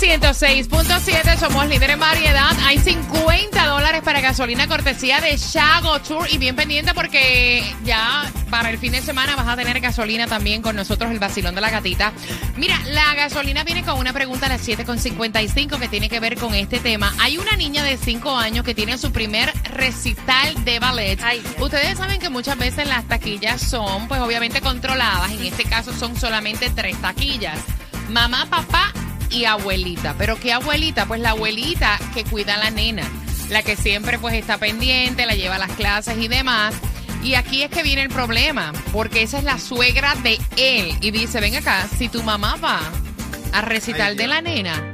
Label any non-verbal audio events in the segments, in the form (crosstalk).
Nueva Sol 106.7, somos líder en variedad. Hay 50 dólares para gasolina cortesía de Shago Tour. Y bien pendiente porque ya para el fin de semana vas a tener gasolina también con nosotros, el vacilón de la gatita. Mira, la gasolina viene con una pregunta a las 7.55 que tiene que ver con este tema. Hay una niña de 5 años que tiene su primer recital de ballet. Ay. Ustedes saben que muchas veces las taquillas son, pues obviamente controladas. En este caso son solamente tres taquillas. Mamá, papá y abuelita. ¿Pero qué abuelita? Pues la abuelita que cuida a la nena. La que siempre pues está pendiente, la lleva a las clases y demás. Y aquí es que viene el problema, porque esa es la suegra de él. Y dice, ven acá, si tu mamá va a recital de la nena,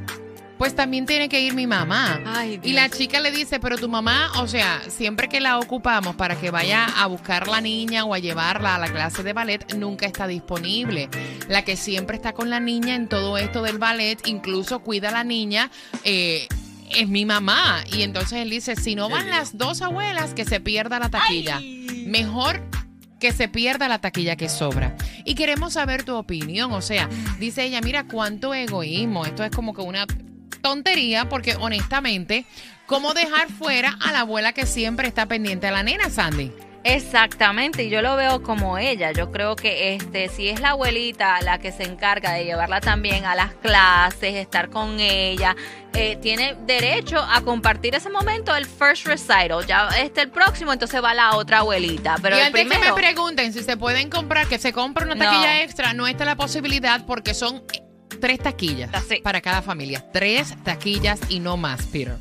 pues también tiene que ir mi mamá. Ay, y la chica le dice, pero tu mamá, o sea, siempre que la ocupamos para que vaya a buscar la niña o a llevarla a la clase de ballet, nunca está disponible. La que siempre está con la niña en todo esto del ballet, incluso cuida a la niña, eh, es mi mamá. Y entonces él dice, si no van las dos abuelas, que se pierda la taquilla. Mejor que se pierda la taquilla que sobra. Y queremos saber tu opinión. O sea, dice ella, mira cuánto egoísmo. Esto es como que una tontería porque honestamente, ¿cómo dejar fuera a la abuela que siempre está pendiente a la nena, Sandy? Exactamente, y yo lo veo como ella. Yo creo que este, si es la abuelita la que se encarga de llevarla también a las clases, estar con ella, eh, tiene derecho a compartir ese momento el first recital. Ya este el próximo, entonces va la otra abuelita. Pero y antes que primero. me pregunten si se pueden comprar, que se compre una No. taquilla extra, no está la posibilidad porque son tres taquillas para cada familia. Tres taquillas y no más, Peter.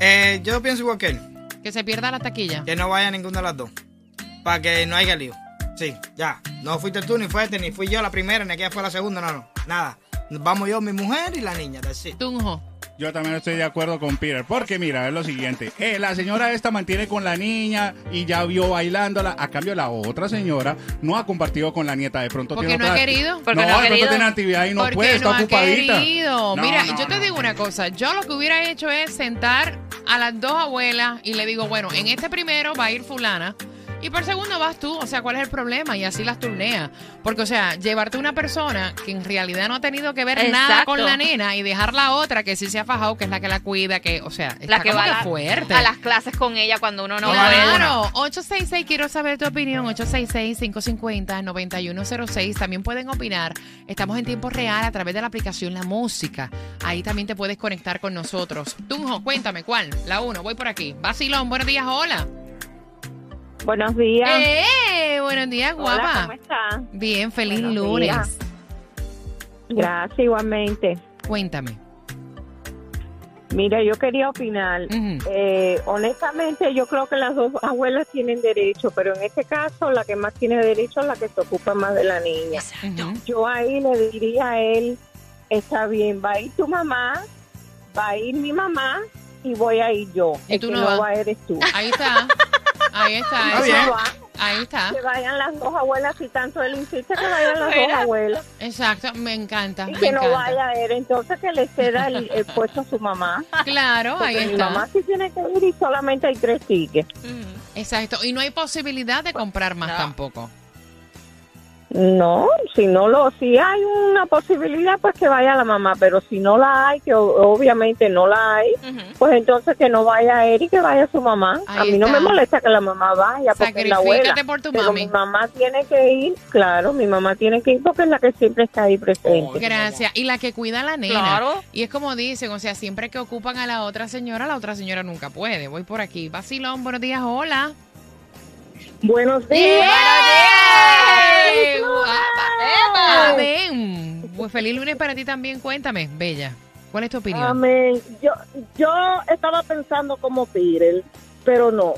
Eh, yo pienso igual que él, Que se pierda la taquilla. que no vaya ninguna de las dos. Para que no haya lío. Sí, ya. No fuiste tú, ni fue este, ni fui yo la primera, ni aquella fue la segunda, no, no. Nada. Vamos yo, mi mujer y la niña. Tunjo. Yo también estoy de acuerdo con Peter, porque mira, es lo siguiente, eh, la señora esta mantiene con la niña y ya vio bailándola, a cambio la otra señora no ha compartido con la nieta, de pronto Porque tiene no ha querido. Porque no, no ha de pronto querido. tiene actividad y no Porque puede, está no ha ocupadita. querido. No, Mira, no, yo te no. digo una cosa. Yo lo que hubiera hecho es sentar a las dos abuelas y le digo, bueno, en este primero va a ir fulana. Y por segundo vas tú, o sea, ¿cuál es el problema? Y así las turnea. Porque, o sea, llevarte una persona que en realidad no ha tenido que ver nada con la nena y dejar la otra que sí se ha fajado, que es la que la cuida, que, o sea, está la que como va que a, la- fuerte. a las clases con ella cuando uno no, va puede. Claro, 866, quiero saber tu opinión, 866-550-9106. También pueden opinar. Estamos en tiempo real a través de la aplicación La Música. Ahí también te puedes conectar con nosotros. Tunjo, cuéntame, ¿cuál? La uno, voy por aquí. Basilón, buenos días, hola. Buenos días. ¡Eh! Buenos días, Hola, guapa. ¿cómo está? Bien, feliz Buenos lunes. días. Gracias, igualmente. Cuéntame. Mira, yo quería opinar. Eh, honestamente, yo creo que las dos abuelas tienen derecho, pero en este caso, la que más tiene derecho es la que se ocupa más de la niña. Ujú. Yo ahí le diría a él, está bien, va a ir tu mamá, va a ir mi mamá y voy a ir yo. ¿Y El tú que no va eres tú. Ahí está. Ahí está. Está bien. No Ahí está. que vayan las dos abuelas, si tanto él insiste que vayan las dos Mira. abuelas. Exacto, me encanta. Y me que no encanta. vaya él, entonces que le ceda el, el puesto a su mamá. Claro, ahí Porque mi está. mamá sí tiene que ir y solamente hay tres tickets. Ujú. Exacto. Y no hay posibilidad de comprar más No. tampoco. No, si no lo, si hay una posibilidad, pues que vaya la mamá, pero si no la hay, que obviamente no la hay, pues entonces que no vaya él y que vaya su mamá. a mí no me molesta que la mamá vaya porque la abuela. Por tu Pero mami. mi mamá tiene que ir, claro, mi mamá tiene que ir porque es la que siempre está ahí presente. Gracias. Y la que cuida a la nena. Claro. Y es como dicen, o sea, siempre que ocupan a la otra señora, la otra señora nunca puede. Voy por aquí. Vacilón, buenos días, hola. Buenos días. Guapa! ¡Eva! Amén. Pues feliz lunes para ti también, cuéntame, bella. ¿Cuál es tu opinión? Amén. Yo, yo estaba pensando como Peter, pero no,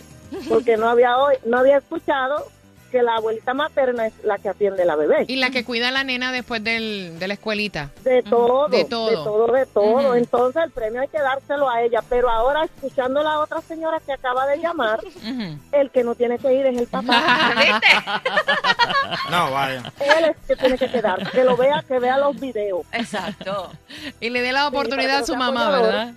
porque no había hoy, no había escuchado que la abuelita materna es la que atiende a la bebé. Y la que cuida a la nena después del, de la escuelita. De todo, De de todo. todo, de todo. Entonces el premio hay que dárselo a ella. Pero ahora, escuchando a la otra señora que acaba de llamar, el que no tiene que ir es el papá. (laughs) (laughs) No, vaya. Él es que tiene que quedar. Que lo vea, que vea los videos. Exacto. y le dé la oportunidad a su mamá, apoyador. ¿verdad?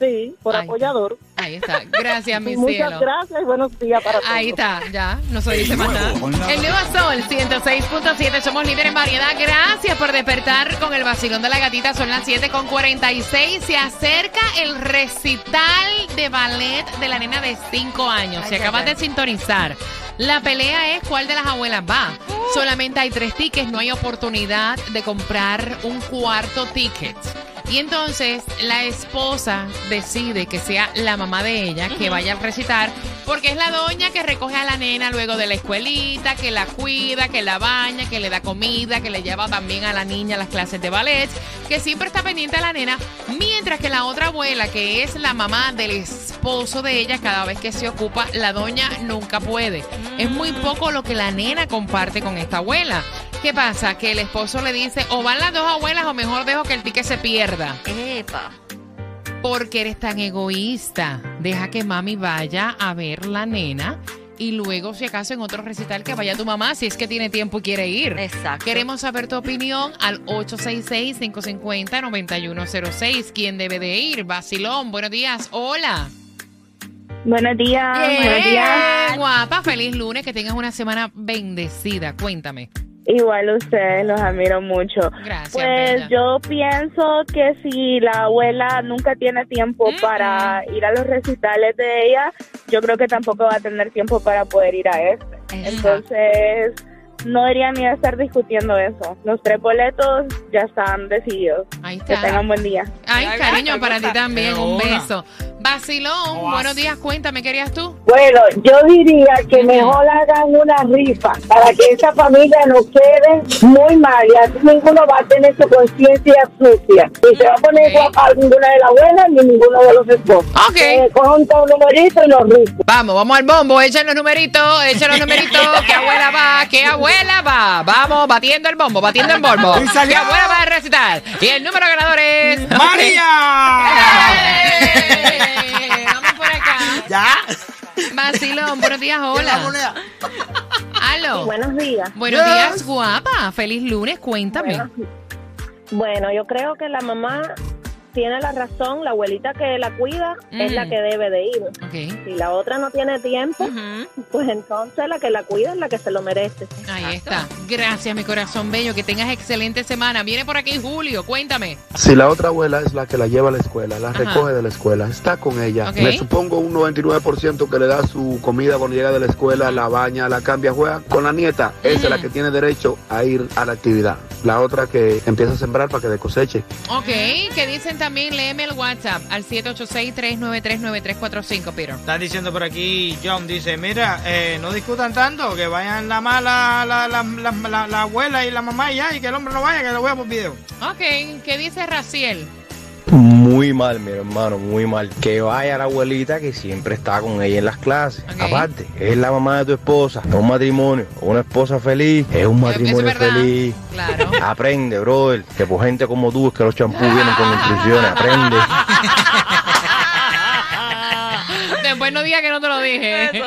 Sí, por apoyador. Ahí está. Gracias, mi muchas cielo. gracias y buenos días para todos. Ahí está, ya, no se dice más nada. El nuevo Sol 106.7, somos líderes en variedad. Gracias por despertar con el vacilón de la gatita. Son las 7 con 46. Se acerca el recital de ballet de la nena de 5 años. Ay, acabas de sintonizar, la pelea es cuál de las abuelas va. Solamente hay tres tickets, no hay oportunidad de comprar un cuarto ticket. Y entonces la esposa decide que sea la mamá de ella que vaya al recitar, porque es la doña que recoge a la nena luego de la escuelita, que la cuida, que la baña, que le da comida, que le lleva también a la niña a las clases de ballet, que siempre está pendiente a la nena, mientras que la otra abuela, que es la mamá del esposo de ella, cada vez que se ocupa, la doña nunca puede. Es muy poco lo que la nena comparte con esta abuela. ¿Qué pasa? Que el esposo le dice, o van las dos abuelas o mejor dejo que el ticket se pierda. Epa. Porque eres tan egoísta. Deja que mami vaya a ver la nena y luego, si acaso, en otro recital que vaya tu mamá, si es que tiene tiempo y quiere ir. Exacto. Queremos saber tu opinión al 866-550-9106. ¿Quién debe de ir? Basilón, buenos días. Hola. Buenos días, buenos días. guapa, feliz lunes, que tengas una semana bendecida. Cuéntame. Igual ustedes, los admiro mucho. Gracias. Pues bella. yo pienso que si la abuela nunca tiene tiempo Mm. para ir a los recitales de ella, yo creo que tampoco va a tener tiempo para poder ir a este. Entonces, no debería ni estar discutiendo eso. Los tres boletos ya están decididos. Ahí Que está. tengan buen día. Ay, cariño, para ti también. Un beso. Basilón, buenos días. Cuéntame, ¿qué querías tú? Bueno, yo diría que mejor hagan una rifa para que esa familia no quede muy mal y así ninguno va a tener su conciencia sucia. Ni se va a poner Ok. guapa ninguna de las abuelas ni ninguno de los esposos. Ok. Que cojan todo un numerito y los rifan. Vamos, vamos al bombo. Echen los numeritos, echen los numeritos. (laughs) ¿Qué abuela va? ¿Qué abuela va? Vamos, batiendo el bombo, batiendo el bombo. Y salió. ¿Qué abuela va a recitar? Y el número ganador es... ¡María! (laughs) ¡Eh! (laughs) Vamos por acá. ¿Ya? Basilón, buenos días, hola. Aló. Buenos días. Buenos Yes. días, guapa. Feliz lunes, cuéntame. Bueno, bueno, yo creo que la mamá tiene la razón, la abuelita que la cuida es Mm. la que debe de ir. Si la otra no tiene tiempo, pues entonces la que la cuida es la que se lo merece. ahí está. Gracias, mi corazón bello. Que tengas excelente semana. Viene por aquí Julio, cuéntame. Si la otra abuela es la que la lleva a la escuela, la Ajá. recoge de la escuela, está con ella, me supongo un 99% que le da su comida cuando llega de la escuela, la baña, la cambia, juega con la nieta, esa es la Mm. que tiene derecho a ir a la actividad. La otra que empieza a sembrar para que de coseche. Ok, que dicen también, léeme el WhatsApp al 786-393-9345, Peter. Está diciendo por aquí, John, dice, mira, eh, no discutan tanto, que vayan la mala, la, la, la, la- la abuela y la mamá y ya, y que el hombre no vaya, que lo vea por video. Ok, ¿qué dice Raciel? Muy mal, mi hermano, muy mal. Que vaya la abuelita que siempre está con ella en las clases. Aparte, es la mamá de tu esposa, es un matrimonio, una esposa feliz, es un es matrimonio feliz. Claro. (laughs) Aprende, brother, que por gente como tú es que los champús vienen con instrucciones. Aprende. (laughs) Después no diga que no te lo dije. (laughs)